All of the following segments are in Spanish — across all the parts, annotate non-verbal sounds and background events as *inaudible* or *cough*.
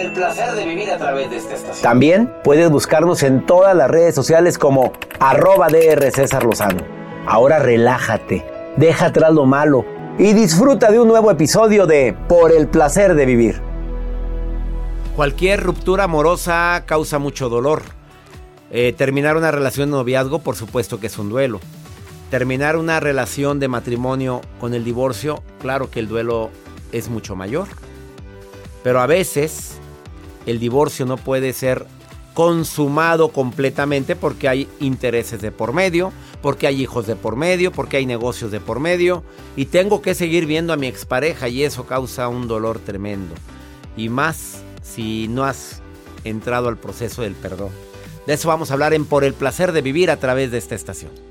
el placer de vivir a través de esta estación. También puedes buscarnos en todas las redes sociales como arroba DR César Lozano. Ahora relájate, deja atrás lo malo y disfruta de un nuevo episodio de Por el placer de vivir. Cualquier ruptura amorosa causa mucho dolor. Eh, terminar una relación de noviazgo, por supuesto que es un duelo. Terminar una relación de matrimonio con el divorcio, claro que el duelo es mucho mayor. Pero a veces el divorcio no puede ser consumado completamente porque hay intereses de por medio, porque hay hijos de por medio, porque hay negocios de por medio y tengo que seguir viendo a mi expareja y eso causa un dolor tremendo. Y más si no has entrado al proceso del perdón. De eso vamos a hablar en Por el placer de vivir a través de esta estación.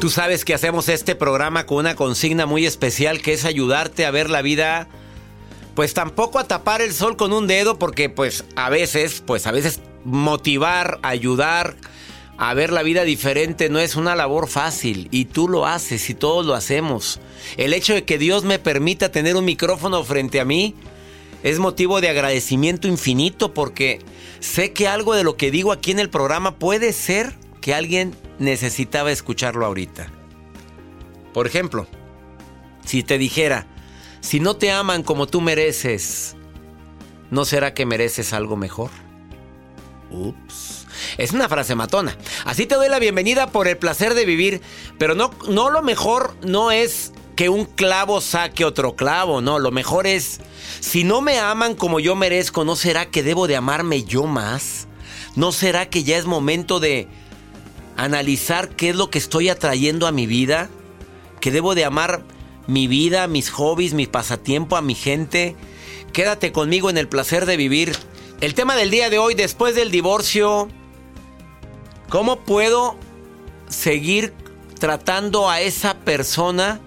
Tú sabes que hacemos este programa con una consigna muy especial que es ayudarte a ver la vida pues tampoco a tapar el sol con un dedo porque pues a veces, pues a veces motivar, ayudar a ver la vida diferente no es una labor fácil y tú lo haces y todos lo hacemos. El hecho de que Dios me permita tener un micrófono frente a mí es motivo de agradecimiento infinito porque sé que algo de lo que digo aquí en el programa puede ser que alguien necesitaba escucharlo ahorita. Por ejemplo, si te dijera, si no te aman como tú mereces, ¿no será que mereces algo mejor? Ups. Es una frase matona. Así te doy la bienvenida por el placer de vivir, pero no, no lo mejor no es que un clavo saque otro clavo, no, lo mejor es, si no me aman como yo merezco, ¿no será que debo de amarme yo más? ¿No será que ya es momento de analizar qué es lo que estoy atrayendo a mi vida, que debo de amar mi vida, mis hobbies, mi pasatiempo, a mi gente. Quédate conmigo en el placer de vivir. El tema del día de hoy, después del divorcio, ¿cómo puedo seguir tratando a esa persona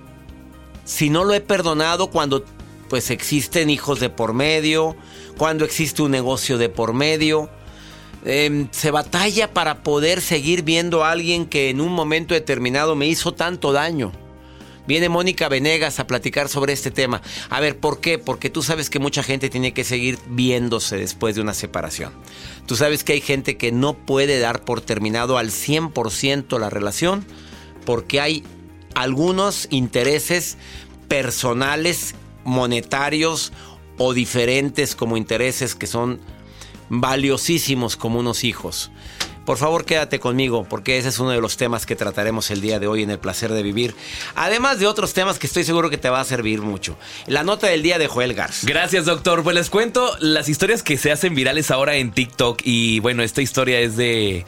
si no lo he perdonado cuando pues existen hijos de por medio, cuando existe un negocio de por medio? Em, se batalla para poder seguir viendo a alguien que en un momento determinado me hizo tanto daño. Viene Mónica Venegas a platicar sobre este tema. A ver, ¿por qué? Porque tú sabes que mucha gente tiene que seguir viéndose después de una separación. Tú sabes que hay gente que no puede dar por terminado al 100% la relación porque hay algunos intereses personales, monetarios o diferentes como intereses que son valiosísimos como unos hijos. Por favor, quédate conmigo porque ese es uno de los temas que trataremos el día de hoy en el placer de vivir. Además de otros temas que estoy seguro que te va a servir mucho. La nota del día de Joel Garza. Gracias, doctor. Pues les cuento las historias que se hacen virales ahora en TikTok. Y bueno, esta historia es de,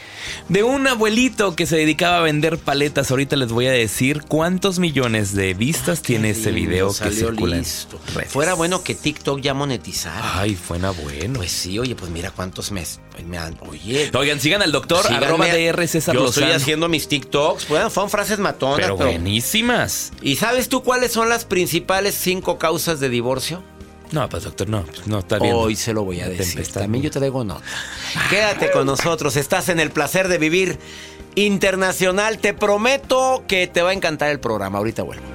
de un abuelito que se dedicaba a vender paletas. Ahorita les voy a decir cuántos millones de vistas tiene ese video que circula. Listo. Fuera bueno que TikTok ya monetizara. Ay, fuera bueno. Pues sí, oye, pues mira cuántos meses. Me han, oye. Oigan, sigan al doctor doctor, arroba DR César Yo estoy haciendo mis TikToks. Bueno, fueron frases matonas. Pero, buenísimas. ¿Y sabes tú cuáles son las principales cinco causas de divorcio? No, pues doctor, no, pues, no está bien. Hoy se lo voy a decir. tempestad. También yo traigo nota. Quédate con nosotros. Estás en el placer de vivir internacional. Te prometo que te va a encantar el programa. Ahorita vuelvo.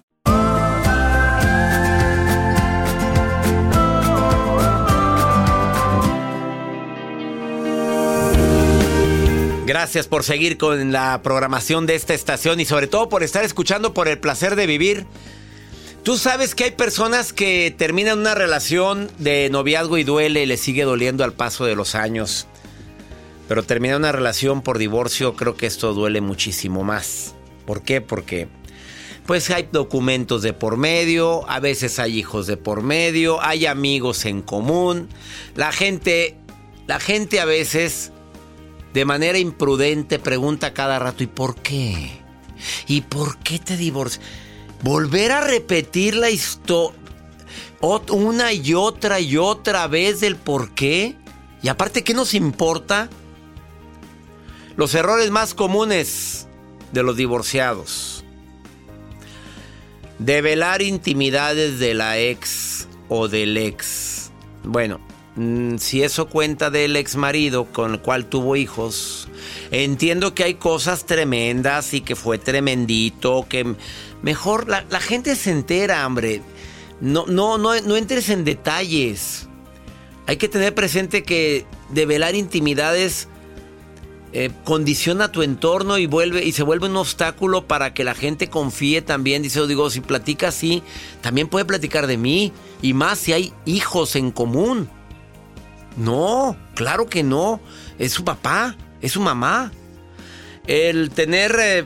Gracias por seguir con la programación de esta estación y sobre todo por estar escuchando por el placer de vivir. Tú sabes que hay personas que terminan una relación de noviazgo y duele y le sigue doliendo al paso de los años. Pero terminar una relación por divorcio, creo que esto duele muchísimo más. ¿Por qué? Porque pues hay documentos de por medio, a veces hay hijos de por medio, hay amigos en común. La gente la gente a veces de manera imprudente pregunta cada rato, ¿y por qué? ¿Y por qué te divorcias? Volver a repetir la historia una y otra y otra vez del por qué. Y aparte, ¿qué nos importa? Los errores más comunes de los divorciados. Develar intimidades de la ex o del ex. Bueno, si eso cuenta del ex marido con el cual tuvo hijos, entiendo que hay cosas tremendas y que fue tremendito, que mejor la, la gente se entera, hombre. No, no, no, no entres en detalles. Hay que tener presente que develar intimidades eh, condiciona tu entorno y vuelve y se vuelve un obstáculo para que la gente confíe también. Dice, digo, si platica así, también puede platicar de mí y más si hay hijos en común. No, claro que no. Es su papá, es su mamá. El tener eh,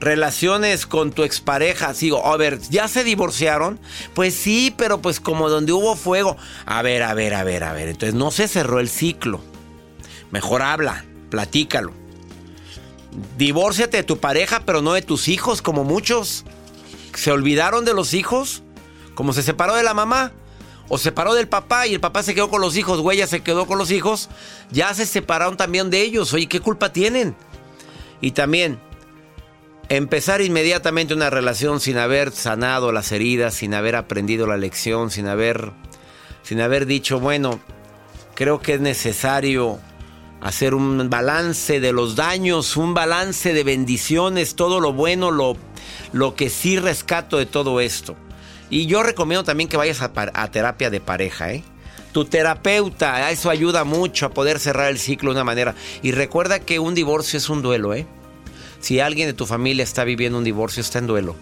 relaciones con tu expareja, sigo, a ver, ¿ya se divorciaron? Pues sí, pero pues como donde hubo fuego. A ver, a ver, a ver, a ver. Entonces no se cerró el ciclo. Mejor habla, platícalo. Divórciate de tu pareja, pero no de tus hijos, como muchos. ¿Se olvidaron de los hijos? Como se separó de la mamá. O se separó del papá y el papá se quedó con los hijos, güey, ya se quedó con los hijos. Ya se separaron también de ellos. Oye, ¿qué culpa tienen? Y también, empezar inmediatamente una relación sin haber sanado las heridas, sin haber aprendido la lección, sin haber, sin haber dicho, bueno, creo que es necesario hacer un balance de los daños, un balance de bendiciones, todo lo bueno, lo, lo que sí rescato de todo esto. Y yo recomiendo también que vayas a, terapia de pareja, ¿eh? Tu terapeuta, eso ayuda mucho a poder cerrar el ciclo de una manera. Y recuerda que un divorcio es un duelo, ¿eh? Si alguien de tu familia está viviendo un divorcio, está en duelo.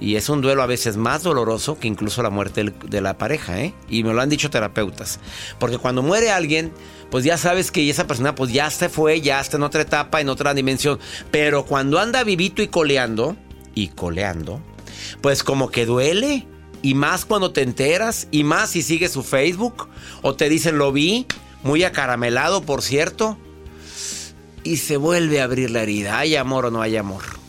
Y es un duelo a veces más doloroso que incluso la muerte de la pareja, ¿eh? Y me lo han dicho terapeutas. Porque cuando muere alguien, pues ya sabes que esa persona pues ya se fue, ya está en otra etapa, en otra dimensión. Pero cuando anda vivito y coleando, y coleando, pues como que duele. Y más cuando te enteras, y más si sigues su Facebook, o te dicen lo vi, muy acaramelado, por cierto, y se vuelve a abrir la herida. ¿Hay amor o no hay amor?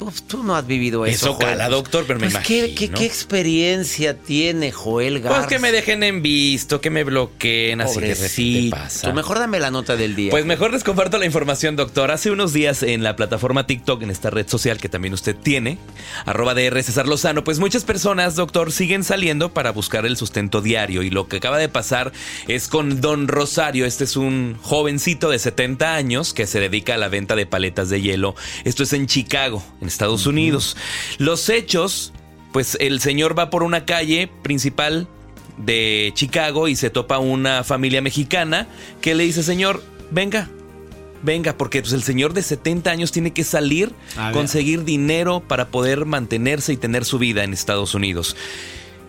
Pues tú no has vivido eso. Eso cala, doctor, pero me Pues, ¿qué, imagino. qué, qué experiencia tiene Joel Garza? Pues que me dejen en visto, que me bloqueen, así que ¿qué Pobrecito. pasa? Tú mejor dame la nota del día. Pues mejor les comparto la información, doctor. Hace unos días en la plataforma TikTok, en esta red social que también usted tiene, arroba DR César Lozano, pues muchas personas, doctor, siguen saliendo para buscar el sustento diario. Y lo que acaba de pasar es con Don Rosario. Este es un jovencito de 70 años que se dedica a la venta de paletas de hielo. Esto es en Chicago, en Estados Unidos. Los hechos, pues el señor va por una calle principal de Chicago y se topa una familia mexicana que le dice, señor, venga, venga, porque pues, el señor de 70 años tiene que salir, A ver. conseguir dinero para poder mantenerse y tener su vida en Estados Unidos.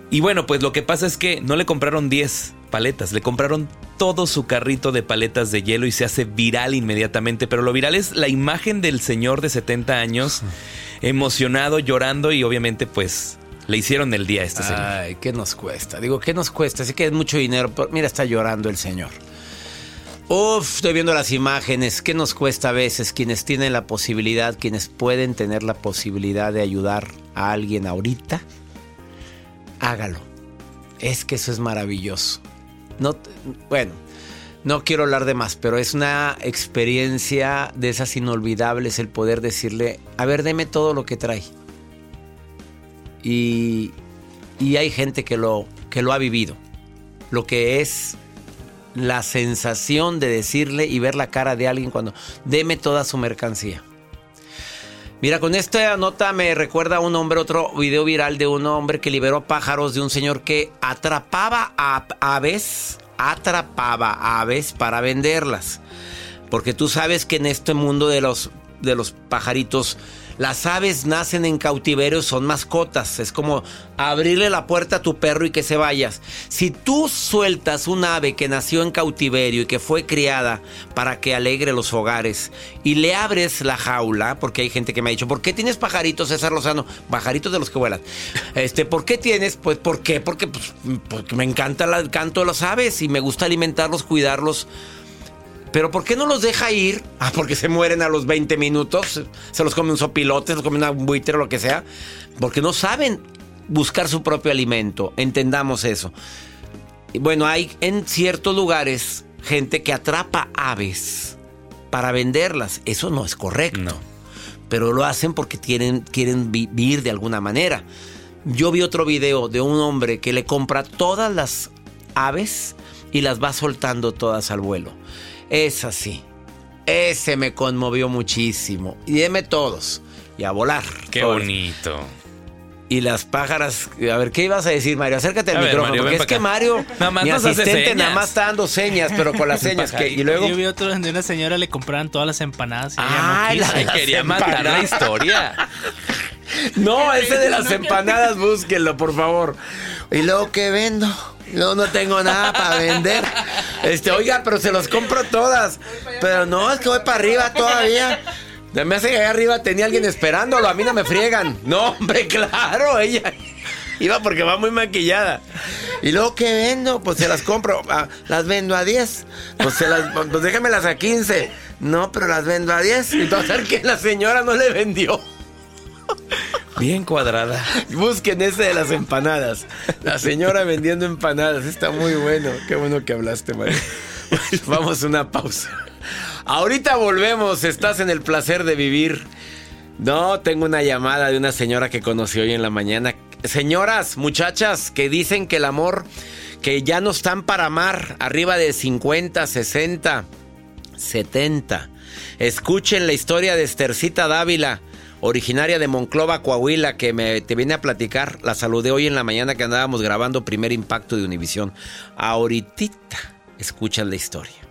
Y bueno, pues lo que pasa es que no le compraron 10 paletas, le compraron todo su carrito de paletas de hielo y se hace viral inmediatamente. Pero lo viral es la imagen del señor de 70 años, emocionado, llorando y obviamente pues le hicieron el día a este señor. Ay, ¿qué nos cuesta? Digo, ¿qué nos cuesta? Así que es mucho dinero. pero mira, está llorando el señor. Uf, estoy viendo las imágenes. ¿Qué nos cuesta a veces quienes tienen la posibilidad, quienes pueden tener la posibilidad de ayudar a alguien ahorita? Hágalo. Es que eso es maravilloso. No, bueno, no quiero hablar de más, pero es una experiencia de esas inolvidables el poder decirle, a ver, deme todo lo que trae. Y, y hay gente que lo, que lo ha vivido. Lo que es la sensación de decirle y ver la cara de alguien cuando deme toda su mercancía. Mira, con esta nota me recuerda a un hombre, otro video viral de un hombre que liberó pájaros de un señor que atrapaba a aves, atrapaba aves para venderlas. Porque tú sabes que en este mundo de los, de los pajaritos, las aves nacen en cautiverio, son mascotas. Es como abrirle la puerta a tu perro y que se vayas. Si tú sueltas un ave que nació en cautiverio y que fue criada para que alegre los hogares y le abres la jaula, porque hay gente que me ha dicho, ¿por qué tienes pajaritos, César Lozano? Pajaritos de los que vuelan. Este, ¿por qué tienes? Pues, ¿por qué? Porque, pues, porque me encanta el canto de las aves y me gusta alimentarlos, cuidarlos. Pero ¿por qué no los deja ir? Ah, porque se mueren a los 20 minutos. Se los come un sopilote, se los come una buitre o lo que sea. Porque no saben buscar su propio alimento. Entendamos eso. Y bueno, hay en ciertos lugares gente que atrapa aves para venderlas. Eso no es correcto. No. Pero lo hacen porque quieren, quieren vi- vivir de alguna manera. Yo vi otro video de un hombre que le compra todas las aves y las va soltando todas al vuelo. Es así. Ese me conmovió muchísimo. Y deme todos. Y a volar. Qué Todos. bonito. Y las pájaras. A ver, ¿qué ibas a decir, Mario? Acércate al A ver, micrófono. Mario, porque es que. Mario, *laughs* Nada más mi asistente, nada más está dando señas, pero con las señas. que, *laughs* y luego. Yo vi otro donde una señora le compraran todas las empanadas. Y no la las Quería matar la historia. *laughs* No, ese de las empanadas, búsquenlo, por favor. Y luego, ¿qué vendo? No, no tengo nada para vender. Este, oiga, pero se los compro todas. Pero no, es que voy para arriba todavía. Me hace que allá arriba tenía alguien esperándolo. A mí no me friegan. No, hombre, *laughs* claro, ella iba porque va muy maquillada. Y luego, ¿qué vendo? Pues se las compro. Ah, las vendo a 10. Pues, se las, pues déjamelas a 15. No, pero las vendo a 10. Entonces, que la señora no le vendió. Bien cuadrada. Busquen ese de las empanadas. La señora vendiendo empanadas. Está muy bueno. Qué bueno que hablaste, María. *laughs* Vamos a una pausa. Ahorita volvemos. Estás en el placer de vivir. No, tengo una llamada de una señora que conocí hoy en la mañana. Señoras, muchachas, que dicen que el amor, que ya no están para amar, arriba de 50, 60, 70. Escuchen la historia de Estercita Dávila, originaria de Monclova, Coahuila, que me, te viene a platicar. La saludé hoy en la mañana que andábamos grabando Primer Impacto de Univisión. Ahorita escuchan la historia.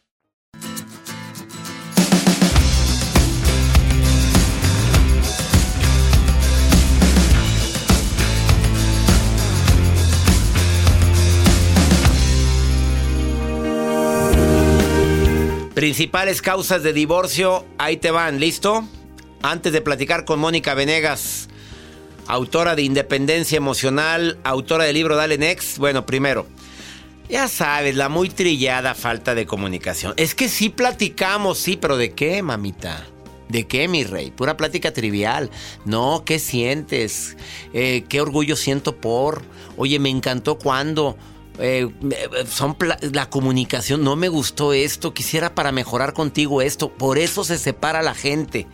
Principales causas de divorcio, ahí te van, ¿listo? Antes de platicar con Mónica Venegas, autora de Independencia Emocional, autora del libro Dale Next. Bueno, primero, ya sabes, la muy trillada falta de comunicación. Es que sí platicamos, sí, pero ¿de qué, mamita? ¿De qué, mi rey? Pura plática trivial. No, ¿qué sientes? Eh, ¿Qué orgullo siento por? Oye, me encantó cuando... Eh, son la comunicación, no me gustó esto, quisiera para mejorar contigo esto. Por eso se separa la gente.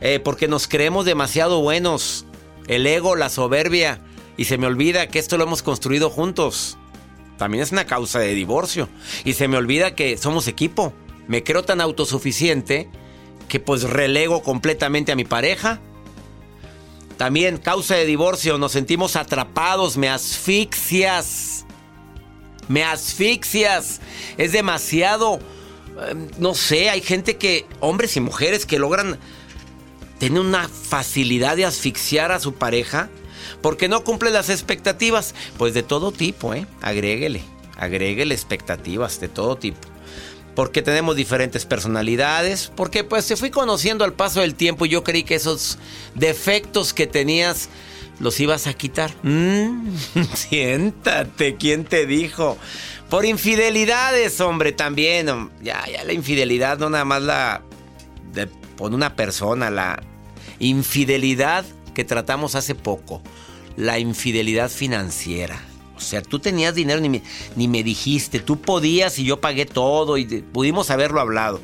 Eh, porque nos creemos demasiado buenos. El ego, la soberbia. Y se me olvida que esto lo hemos construido juntos. También es una causa de divorcio. Y se me olvida que somos equipo. Me creo tan autosuficiente que pues relego completamente a mi pareja. También causa de divorcio, nos sentimos atrapados, me asfixias me asfixias. Es demasiado... Em, no sé, hay gente que, hombres y mujeres que logran tener una facilidad de asfixiar a su pareja porque no cumple las expectativas. Pues de todo tipo, ¿eh? Agréguele, agréguele expectativas de todo tipo. Porque tenemos diferentes personalidades, porque pues se fui conociendo al paso del tiempo y yo creí que esos defectos que tenías los ibas a quitar. Mm, *laughs* siéntate, ¿quién te dijo? Por infidelidades, hombre, también. Ya, ya la infidelidad no nada más la de, por una persona, la infidelidad que tratamos hace poco, la infidelidad financiera. O sea, tú tenías dinero ni me, ni me dijiste, tú podías y yo pagué todo y pudimos haberlo hablado.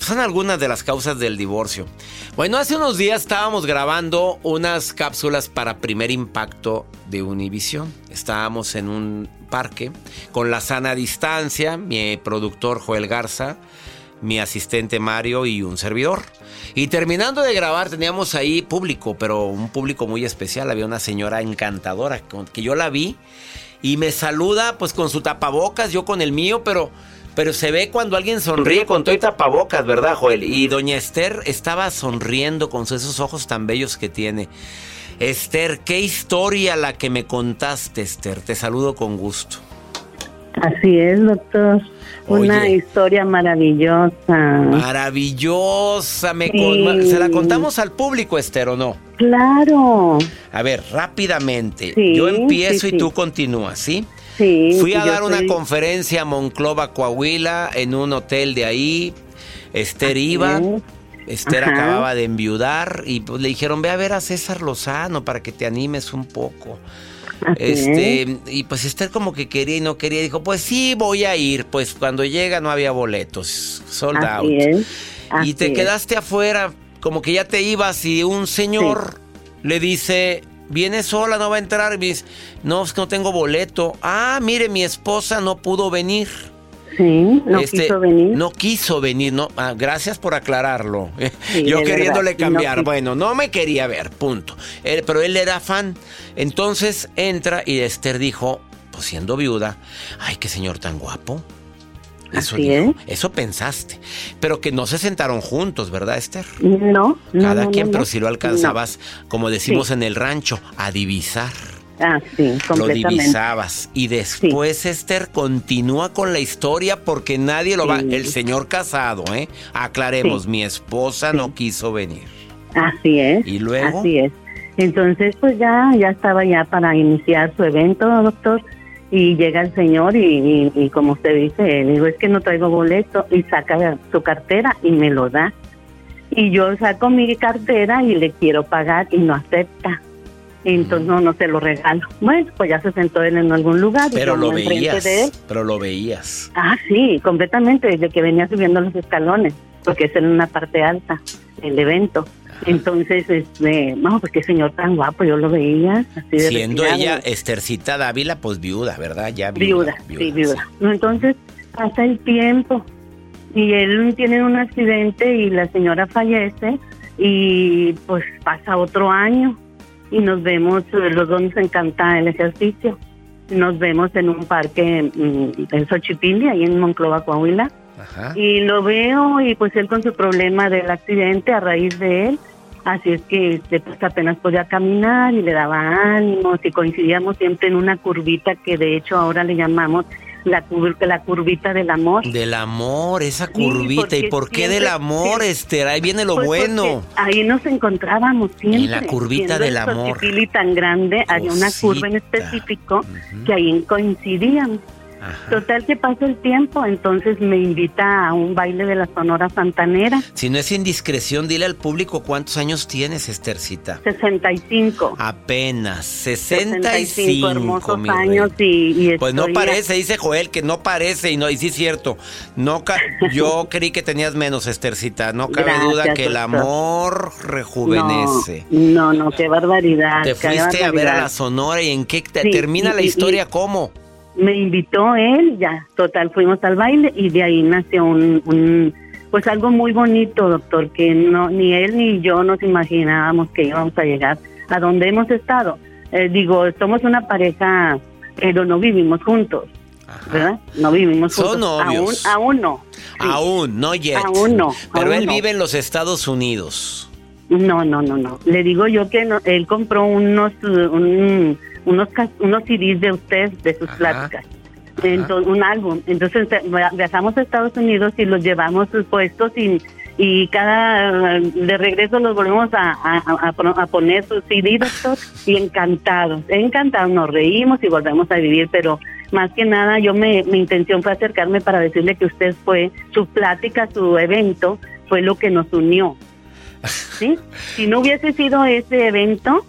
Son algunas de las causas del divorcio. Bueno, hace unos días estábamos grabando unas cápsulas para primer impacto de Univision. Estábamos en un parque con la sana distancia, mi productor Joel Garza, mi asistente Mario y un servidor. Y terminando de grabar teníamos ahí público, pero un público muy especial. Había una señora encantadora que yo la vi y me saluda pues con su tapabocas, yo con el mío, pero pero se ve cuando alguien sonríe con todo y tapabocas, ¿verdad, Joel? Y doña Esther estaba sonriendo con esos ojos tan bellos que tiene. Esther, qué historia la que me contaste, Esther. Te saludo con gusto. Así es, doctor. Una historia maravillosa. Maravillosa. Me ¿Se la contamos al público, Esther, o no? Claro. A ver, rápidamente. Yo empiezo y tú continúas, ¿sí? Fui a dar una conferencia a Monclova, Coahuila, en un hotel de ahí. Esther iba. Esther acababa de enviudar y pues le dijeron, ve a ver a César Lozano para que te animes un poco. este, y pues Esther como que quería y no quería, dijo, pues sí, voy a ir. Pues cuando llega no había boletos, sold out. y te quedaste afuera, como que ya te ibas y un señor le dice, viene sola, no va a entrar. Y dice, no, es que no tengo boleto. Ah, mire, mi esposa no pudo venir. Sí, no este, quiso venir. No quiso venir, no. Ah, gracias por aclararlo. *laughs* Yo queriéndole cambiar. bueno, no me quería ver, punto. pero él era fan. Entonces entra y Esther dijo, pues siendo viuda, ay, qué señor tan guapo. Eso, eso pensaste. Pero que no se sentaron juntos, ¿verdad, Esther? No. Cada quien, pero si lo alcanzabas, como decimos en el rancho, a divisar. Ah, sí, Lo divisabas. Y después, Esther, continúa con la historia porque nadie lo va. El señor casado, ¿eh? Aclaremos, mi esposa no quiso venir. Así es. ¿Y luego? Así es. Entonces, pues ya, ya estaba ya para iniciar su evento, doctor. Y llega el señor y, y, como usted dice, le digo, es que no traigo boleto. Y saca su cartera y me lo da. Y yo saco mi cartera y le quiero pagar y no acepta. Entonces no, no se lo regalo. Bueno, pues ya se sentó él en algún lugar. Pero lo veías. Pero lo veías. Ah, sí, completamente, desde que venía subiendo los escalones, porque es en una parte alta el evento. Entonces, este, no, pues qué señor tan guapo, yo lo veía. Así de Siendo ella Estercita Dávila, pues viuda, ¿verdad? Ya viuda. Viuda, sí, viuda. Entonces, pasa el tiempo y él tiene un accidente y la señora fallece y pues pasa otro año y nos vemos, los dos nos encanta el ejercicio. Nos vemos en un parque mm, en Xochipilli, ahí en Monclova, Coahuila. Y lo veo y pues él con su problema del accidente a raíz de él, así es que este, pues apenas podía caminar y le daba ánimos y coincidíamos siempre en una curvita que de hecho ahora le llamamos la, la curvita del amor. Del amor, esa curvita. ¿Y por qué del amor, Esther? Ahí viene lo pues bueno. Ahí nos encontrábamos siempre. En la curvita del amor. tan grande, había una curva en específico que ahí coincidíamos. Total que pasa el tiempo, entonces me invita a un baile de la Sonora Santanera. Si no es indiscreción, dile al público cuántos años tienes, Estercita. 65. Apenas, 65. hermosos años y, Pues no parece, dice Joel, que no parece, y no, y sí es cierto. No *laughs* yo creí que tenías menos, Estercita. No cabe duda que el amor rejuvenece. No, no, qué barbaridad. Te fuiste a ver a la Sonora y en qué termina la historia, ¿cómo? Me invitó él, ya, total, fuimos al baile y de ahí nació un, pues algo muy bonito, doctor, que no ni él ni yo nos imaginábamos que íbamos a llegar a donde hemos estado. Eh, digo, somos una pareja, pero no vivimos juntos. ¿verdad? No vivimos juntos. Son novios. Aún, aún no. Aún, no yet. Aún no. Pero él vive en los Estados Unidos. No, no, no, no. Le digo yo que él compró unos, un, unos, unos CDs de usted, de sus pláticas. Entonces, un álbum. Entonces viajamos a Estados Unidos y los llevamos puestos y, y cada de regreso los volvemos a, a, poner sus CD, *laughs* doctor, y encantados, encantados, nos reímos y volvemos a vivir, pero más que nada yo me, mi intención fue acercarme para decirle que usted fue, su plática, su evento, fue lo que nos unió. *laughs* ¿Sí? Si no hubiese sido ese evento,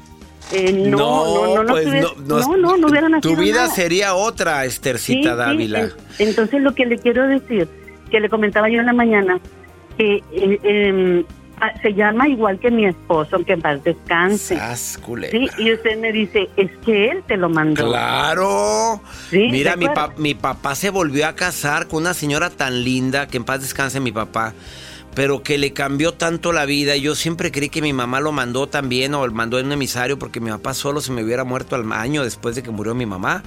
eh, no, no, no, no, pues no, no, no, hubiera nacido Tu vida sería otra, Estercita Dávila. entonces lo que le quiero decir, que le comentaba yo en la mañana, que eh, em, se llama igual que mi esposo, que en paz descanse. sí, y usted me dice, es que él te lo mandó. Claro. Mira, mi, mi papá se volvió a casar con una señora tan linda, que en paz descanse mi papá pero que le cambió tanto la vida. Yo siempre creí que mi mamá lo mandó también o lo mandó en un emisario porque mi papá solo se me hubiera muerto al año después de que murió mi mamá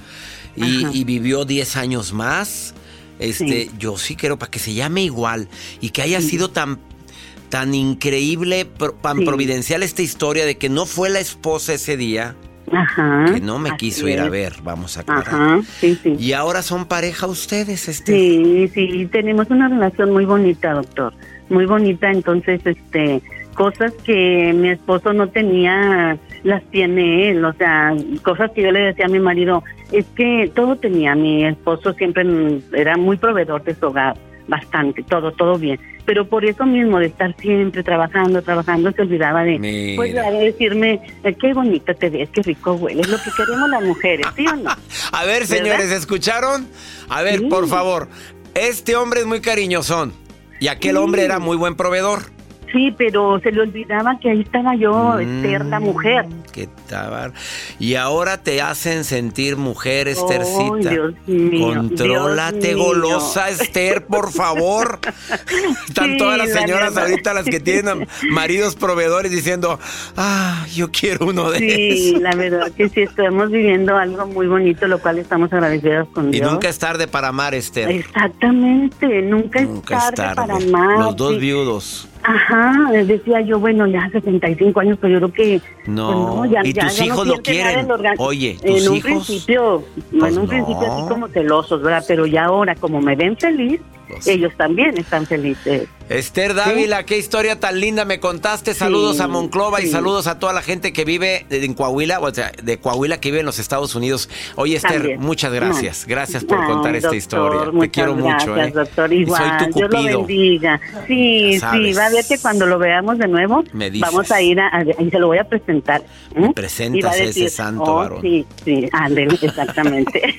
y, vivió 10 años más. Este, yo sí quiero para que se llame igual y que haya sido tan tan increíble, tan providencial esta historia de que no fue la esposa ese día. que no me quiso ir a ver, vamos a aclarar. Y ahora son pareja ustedes, este. Sí, sí, tenemos una relación muy bonita, doctor muy bonita, entonces este cosas que mi esposo no tenía las tiene él, o sea, cosas que yo le decía a mi marido, es que todo tenía, mi esposo siempre era muy proveedor de su hogar, bastante, todo, todo bien. Pero por eso mismo de estar siempre trabajando, trabajando, se olvidaba de, pues, de decirme, eh, qué bonita te ves, qué rico hueles, lo que queremos las mujeres, ¿sí o no? *laughs* A ver, señores, ¿escucharon? A ver, por favor, este hombre es muy cariñosón y aquel hombre era muy buen proveedor. Sí, pero se le olvidaba que ahí estaba yo, Esther, la mujer. ¿Qué tal? Y ahora te hacen sentir mujer, Esthercita. Ay, Dios mío, Contrólate, Dios golosa, Esther, por favor. *laughs* Están Sí, todas las la señoras verdad. ahorita, las que tienen maridos proveedores, diciendo, ah, yo quiero uno de Sí, esos. la verdad que sí, estamos viviendo algo muy bonito, lo cual estamos agradecidos con Y Dios. nunca es tarde para amar, Esther. Exactamente, nunca, Nunca es es tarde, tarde. para más. Los dos viudos. Ajá, decía yo, bueno, ya 65 años, pero yo creo que... No. pues ya- ¿Y ya- tus ya no hijos lo siente nada quieren? Oye, En un principio, Pues en un no. principio así como celosos, ¿verdad? Pero ya ahora, como me ven feliz, Pues ellos también están felices. Esther Dávila, qué historia tan linda me contaste. Saludos Sí, a Monclova y saludos a toda la gente que vive en Coahuila, o sea, de Coahuila que vive en los Estados Unidos. Oye, Esther, También. muchas gracias. Gracias por Ay, contar esta historia. Te quiero mucho, gracias, ¿eh? doctor. Igual, soy tu Dios lo bendiga. Sí, sí, va a ver que cuando lo veamos de nuevo, Me vamos a ir a, a- y se lo voy a presentar. ¿m? presentas Y va a ese santo oh, varón. Sí, sí, ándele, exactamente. *laughs*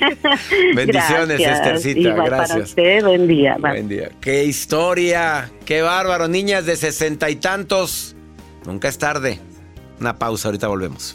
*laughs* Bendiciones, Gracias. Esthercita, Igual Para gracias. usted, buen día. Buen día. Qué historia, qué bárbaro. Niñas de sesenta y tantos. Nunca es tarde. Una pausa, ahorita volvemos.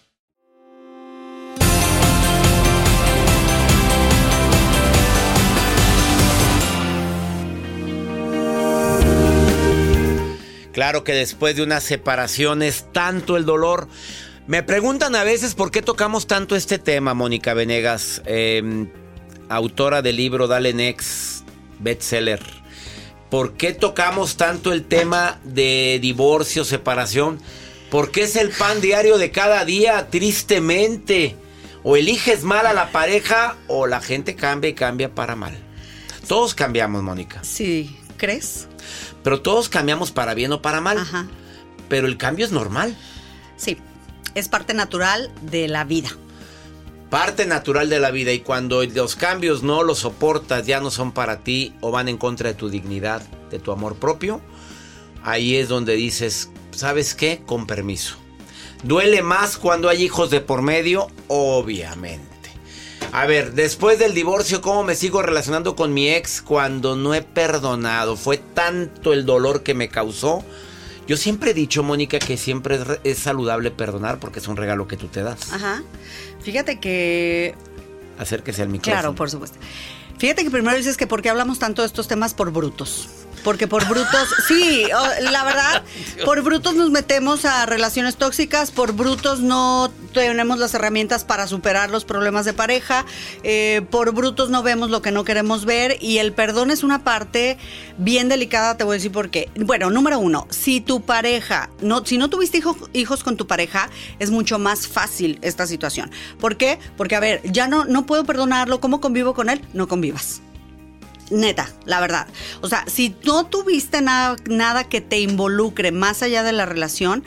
Claro que después de una separación es tanto el dolor. Me preguntan a veces por qué tocamos tanto este tema, Mónica Venegas, eh, autora del libro Dale Next, bestseller. ¿Por qué tocamos tanto el tema de divorcio, separación? Porque es el pan diario de cada día, tristemente. O eliges mal a la pareja o la gente cambia y cambia para mal. Todos cambiamos, Mónica. Sí, ¿crees? Pero todos cambiamos para bien o para mal. Ajá. Pero el cambio es normal. Sí, es parte natural de la vida. Parte natural de la vida. Y cuando los cambios no los soportas, ya no son para ti o van en contra de tu dignidad, de tu amor propio, ahí es donde dices, ¿sabes qué? Con permiso. Duele más cuando hay hijos de por medio, obviamente. A ver, después del divorcio, ¿cómo me sigo relacionando con mi ex cuando no he perdonado? Fue tanto el dolor que me causó. Yo siempre he dicho, Mónica, que siempre es, es saludable perdonar porque es un regalo que tú te das. Ajá. Fíjate que Acérquese al micrófono. Claro, por supuesto. Fíjate que primero dices que por qué hablamos tanto de estos temas por brutos. Porque por brutos, sí, la verdad, *laughs* por brutos nos metemos a relaciones tóxicas, por brutos no tenemos las herramientas para superar los problemas de pareja, eh, por brutos no vemos lo que no queremos ver y el perdón es una parte bien delicada, te voy a decir por qué. Bueno, número uno, si tu pareja, no, si no tuviste hijo- hijos con tu pareja, es mucho más fácil esta situación. ¿Por qué? Porque, a ver, ya no, no puedo perdonarlo, ¿cómo convivo con él? No convivas. Neta, la verdad. O sea, si no tuviste nada, nada que te involucre más allá de la relación,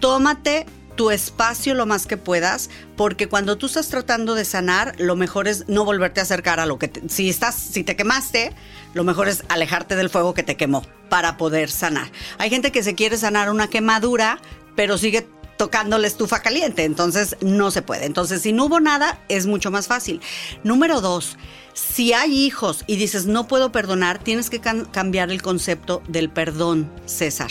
tómate tu espacio lo más que puedas, porque cuando tú estás tratando de sanar, lo mejor es no volverte a acercar a lo que te- si estás, si te quemaste, lo mejor es alejarte del fuego que te quemó para poder sanar. Hay gente que se quiere sanar una quemadura, pero sigue tocando la estufa caliente, entonces no se puede. Entonces, si no hubo nada, es mucho más fácil. Número dos, si hay hijos y dices no puedo perdonar, tienes que cambiar el concepto del perdón, César.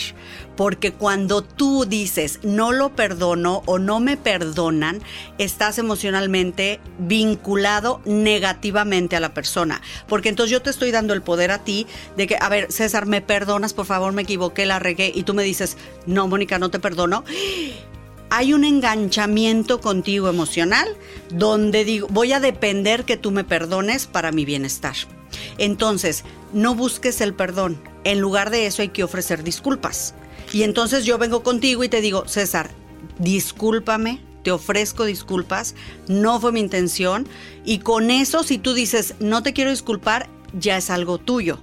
Porque cuando tú dices no lo perdono o no me perdonan, estás emocionalmente vinculado negativamente a la persona. Porque entonces yo te estoy dando el poder a ti de que, a ver, César, me perdonas, por favor, me equivoqué, la regué, y tú me dices, no, Mónica, no te perdono hay un enganchamiento contigo emocional donde digo, voy a depender que tú me perdones para mi bienestar. Entonces, no busques el perdón. En lugar de eso hay que ofrecer disculpas. Y entonces yo vengo contigo y te digo, César, discúlpame, te ofrezco disculpas, no fue mi intención. Y con eso, si tú dices, no te quiero disculpar, ya es algo tuyo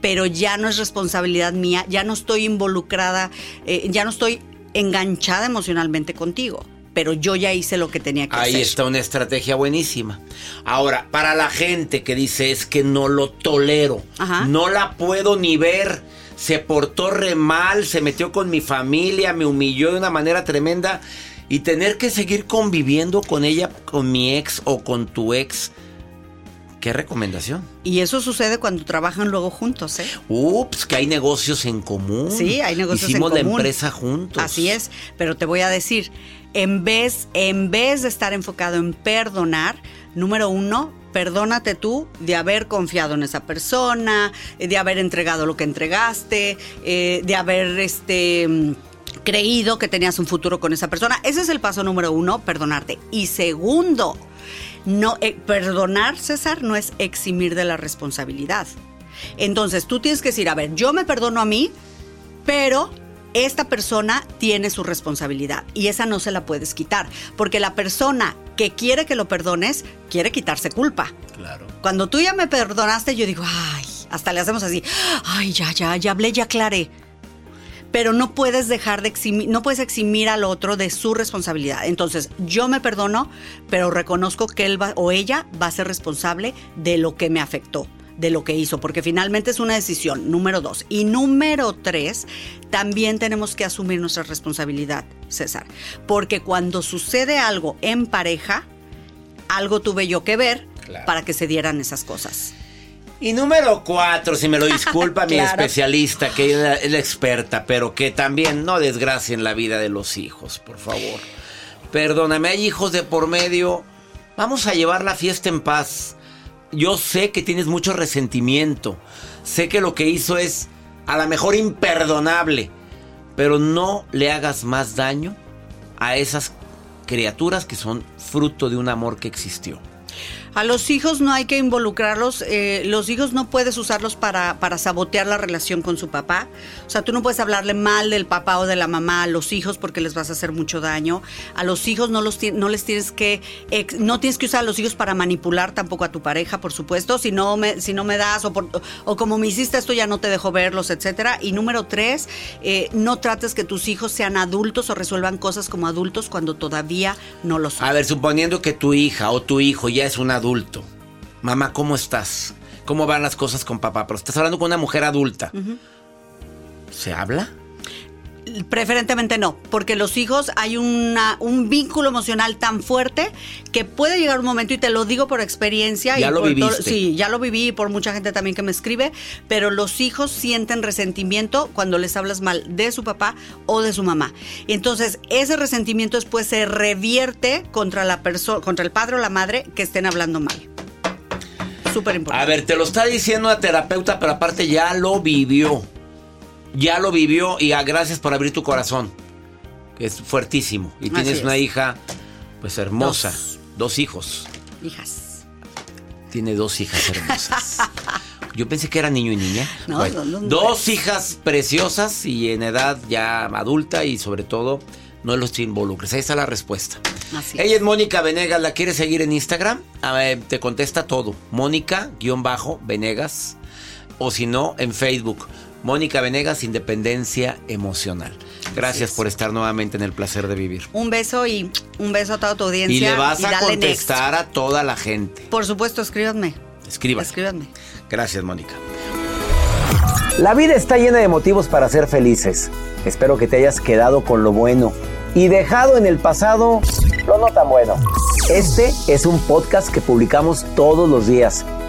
pero ya no es responsabilidad mía, ya no estoy involucrada, eh, ya no estoy enganchada emocionalmente contigo, pero yo ya hice lo que tenía que Ahí hacer. está una estrategia buenísima. Ahora, para la gente que dice es que no lo tolero, Ajá. no la puedo ni ver, se portó re mal, se metió con mi familia, me humilló de una manera tremenda y tener que seguir conviviendo con ella, con mi ex o con tu ex. ¿Qué recomendación? Y eso sucede cuando trabajan luego juntos, ¿eh? Ups, que hay negocios en común. Sí, hay negocios Hicimos en la común. empresa juntos. Así es, pero te voy a decir, en vez, en vez de estar enfocado en perdonar, número uno, perdónate tú de haber confiado en esa persona, de haber entregado lo que entregaste, eh, de haber este mm, creído que tenías un futuro con esa persona. Ese es el paso número uno, perdonarte. Y segundo, no eh, perdonar, César, no es eximir de la responsabilidad. Entonces, tú tienes que decir, a ver, yo me perdono a mí, pero esta persona tiene su responsabilidad y esa no se la puedes quitar, porque la persona que quiere que lo perdones quiere quitarse culpa. Claro. Cuando tú ya me perdonaste, yo digo, ay, hasta le hacemos así, ay, ya, ya, ya hablé, ya aclaré. Pero no puedes dejar de eximir, no puedes eximir al otro de su responsabilidad. Entonces, yo me perdono, pero reconozco que él va, o ella va a ser responsable de lo que me afectó, de lo que hizo, porque finalmente es una decisión, número dos. Y número tres, también tenemos que asumir nuestra responsabilidad, César. Porque cuando sucede algo en pareja, algo tuve yo que ver Claro. para que se dieran esas cosas. Y número cuatro, si me lo disculpa *laughs* mi Claro. especialista, que es la, es la experta, pero que también no desgracien la vida de los hijos, por favor. Perdóname, hay hijos de por medio. Vamos a llevar la fiesta en paz. Yo sé que tienes mucho resentimiento. Sé que lo que hizo es a lo mejor imperdonable. Pero no le hagas más daño a esas criaturas que son fruto de un amor que existió. A los hijos no hay que involucrarlos, eh, los hijos no puedes usarlos para, para sabotear la relación con su papá. O sea, tú no puedes hablarle mal del papá o de la mamá a los hijos porque les vas a hacer mucho daño. A los hijos no, los, no les tienes que, no tienes que usar a los hijos para manipular tampoco a tu pareja, por supuesto. Si no me, si no me das o, como me hiciste esto ya no te dejo verlos, etcétera. Y número tres, eh, no trates que tus hijos sean adultos o resuelvan cosas como adultos cuando todavía no lo son. A ver, suponiendo que tu hija o tu hijo ya es un adulto. Mamá, ¿cómo estás? ¿Cómo van las cosas con papá? Pero estás hablando con una mujer adulta. ¿Se habla? Preferentemente no, porque los hijos hay una, un vínculo emocional tan fuerte que puede llegar un momento, y te lo digo por experiencia. Ya y lo por todo- viviste. sí, ya lo viví y por mucha gente también que me escribe, pero los hijos sienten resentimiento cuando les hablas mal de su papá o de su mamá. Y entonces ese resentimiento después se revierte contra la persona, contra el padre o la madre que estén hablando mal. Súper importante. A ver, te lo está diciendo la terapeuta, pero aparte ya lo vivió. Ya lo vivió y a gracias por abrir tu corazón. Que es fuertísimo. Y Así tienes es. una hija, pues hermosa. Dos. hijos. Hijas. Tiene dos hijas hermosas. *laughs* Yo pensé que era niño y niña. No, Bueno, no, no, dos hijas preciosas y en edad ya adulta y sobre todo no los involucres. Ahí está la respuesta. Así Ella es Mónica Venegas, ¿la quieres seguir en Instagram? A ver, te contesta todo. Mónica-Venegas. O si no, en Facebook. Mónica Venegas, Independencia Emocional. Gracias por estar nuevamente en el placer de vivir. Un beso y un beso a toda tu audiencia. Y le vas a next. contestar a toda la gente. Por supuesto, escríbanme. Escriba. Escríbanme. Gracias, Mónica. La vida está llena de motivos para ser felices. Espero que te hayas quedado con lo bueno y dejado en el pasado lo no tan bueno. Este es un podcast que publicamos todos los días,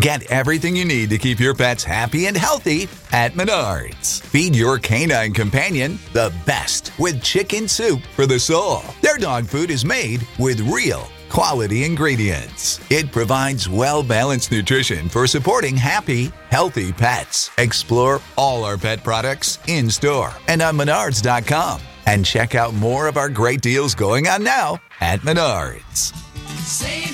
Get everything you need to keep your pets happy and healthy at Menards. Feed your canine companion the best with chicken soup for the soul. Their dog food is made with real quality ingredients. It provides well balanced nutrition for supporting happy, healthy pets. Explore all our pet products in store and on menards.com. And check out more of our great deals going on now at Menards. Save